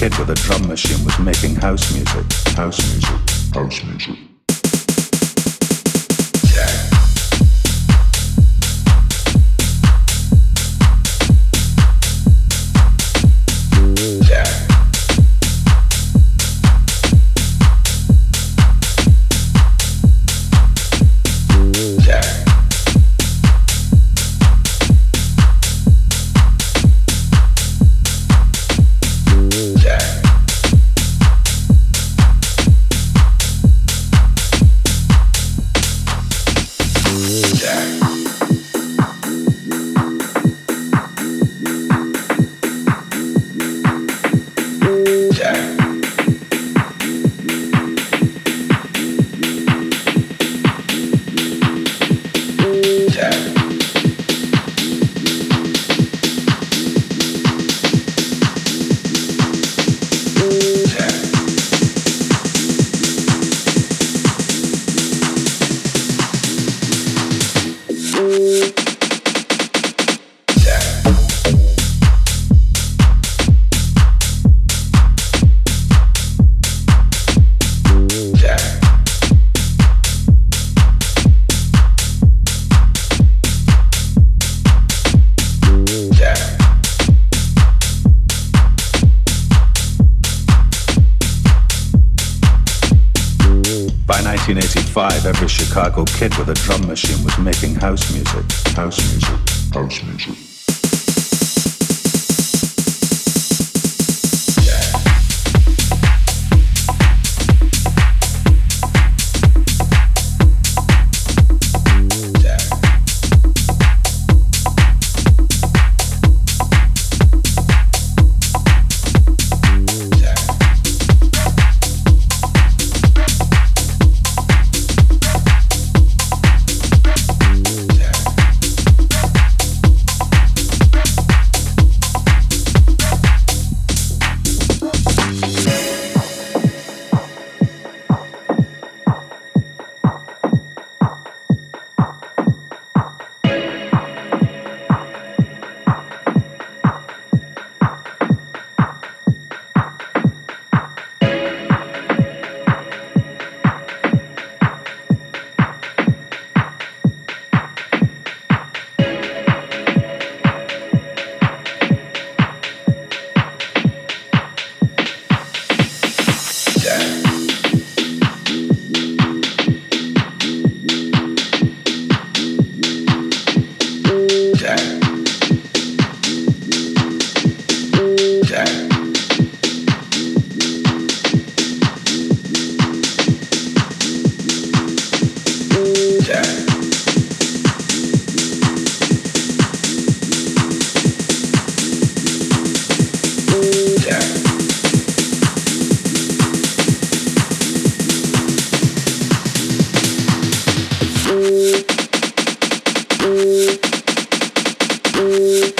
1985, kid with a Chicago kid with a drum machine was making house music. House music. House music. Música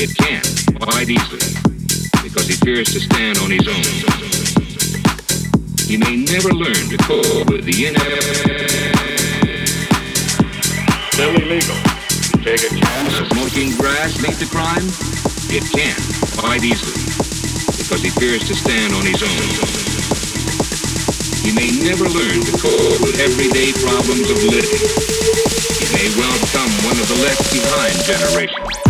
It can, quite easily, because he fears to stand on his own. He may never learn to cope with the inevitable. Still illegal. Take a chance. Smoking grass lead to crime? It can, quite easily, because he fears to stand on his own. He may never learn to cope with everyday problems of living. He may well become one of the left behind generation.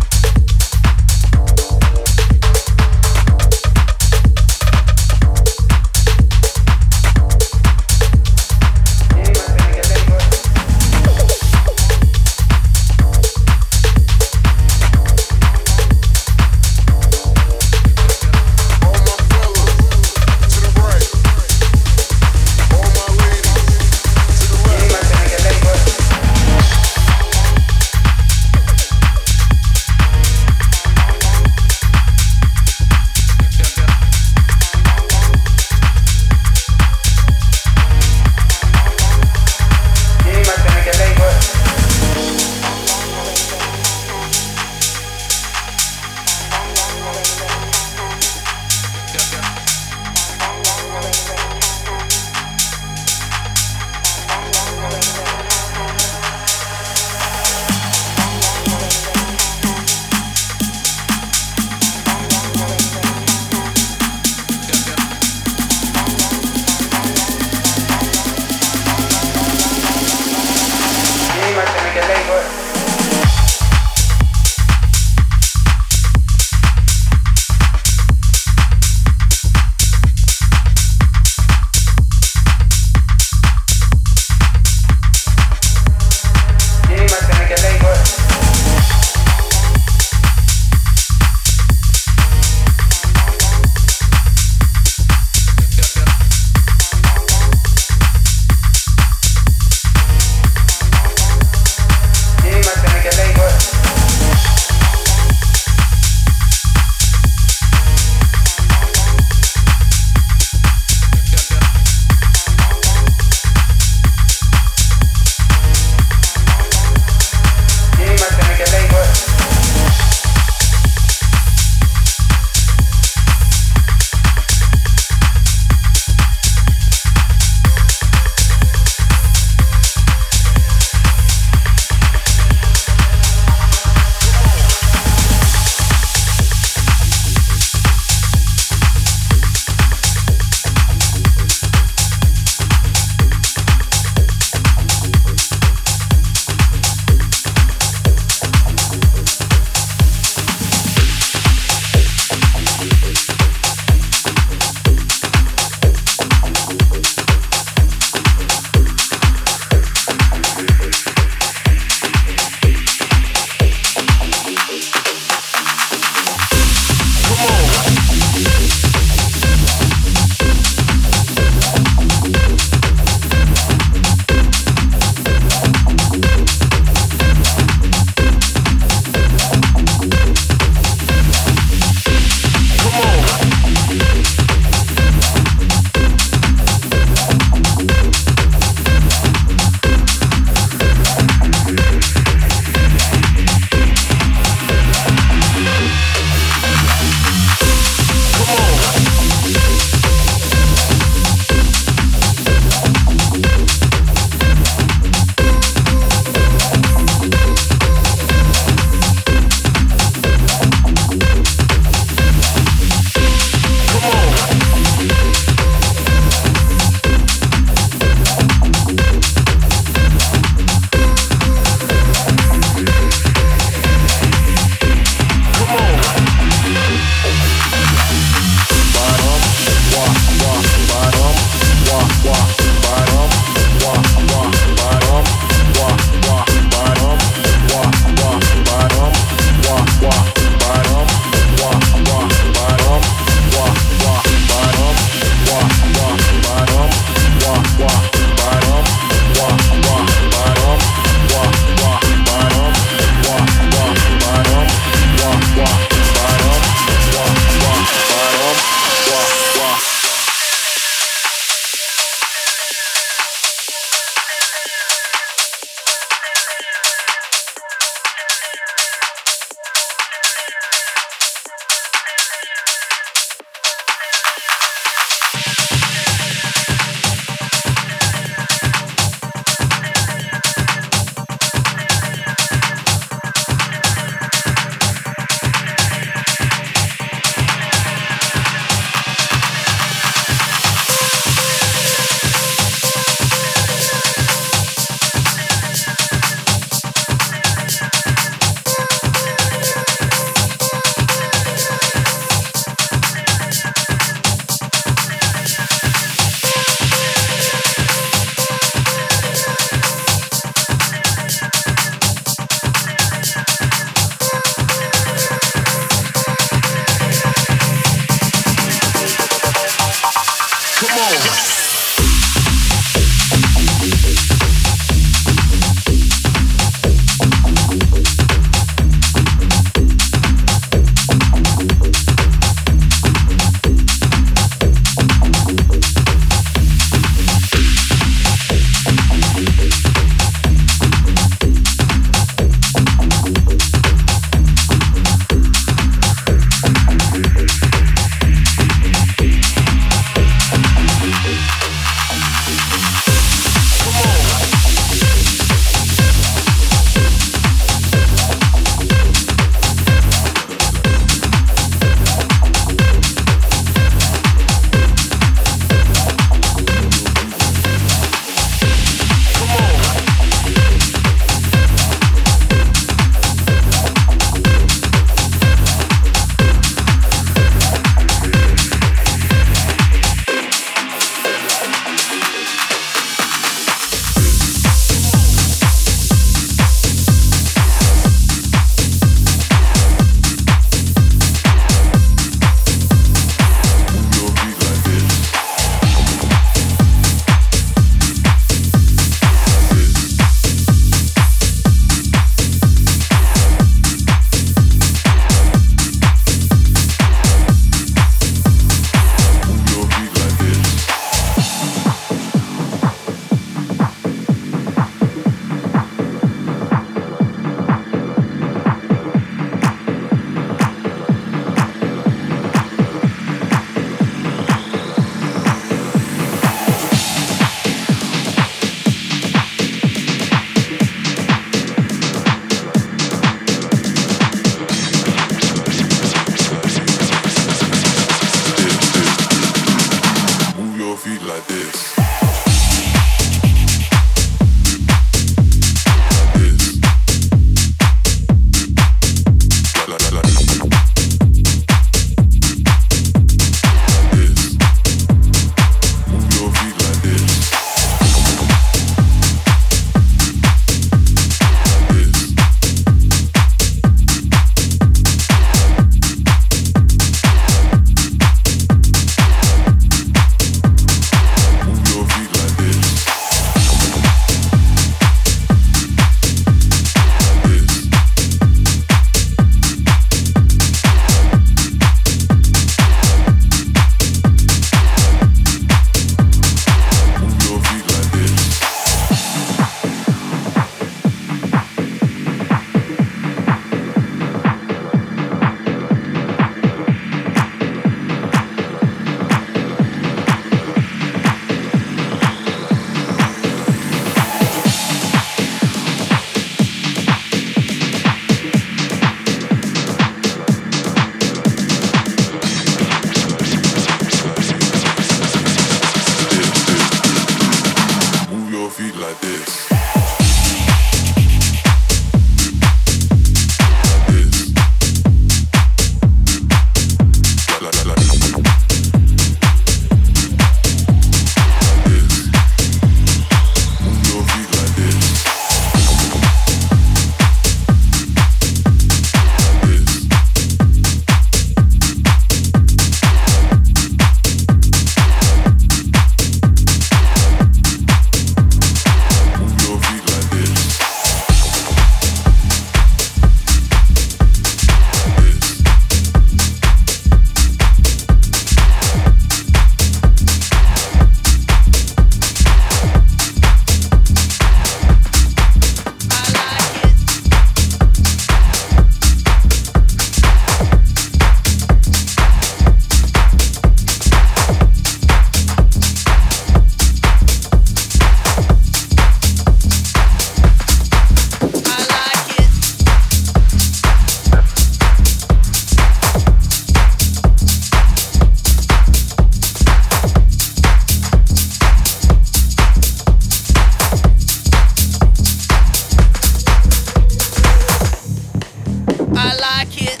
Like it.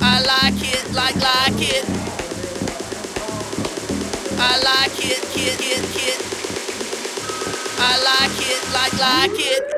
I like it, like, like it. I like it, kid, kid, kid. I like it, like, like it.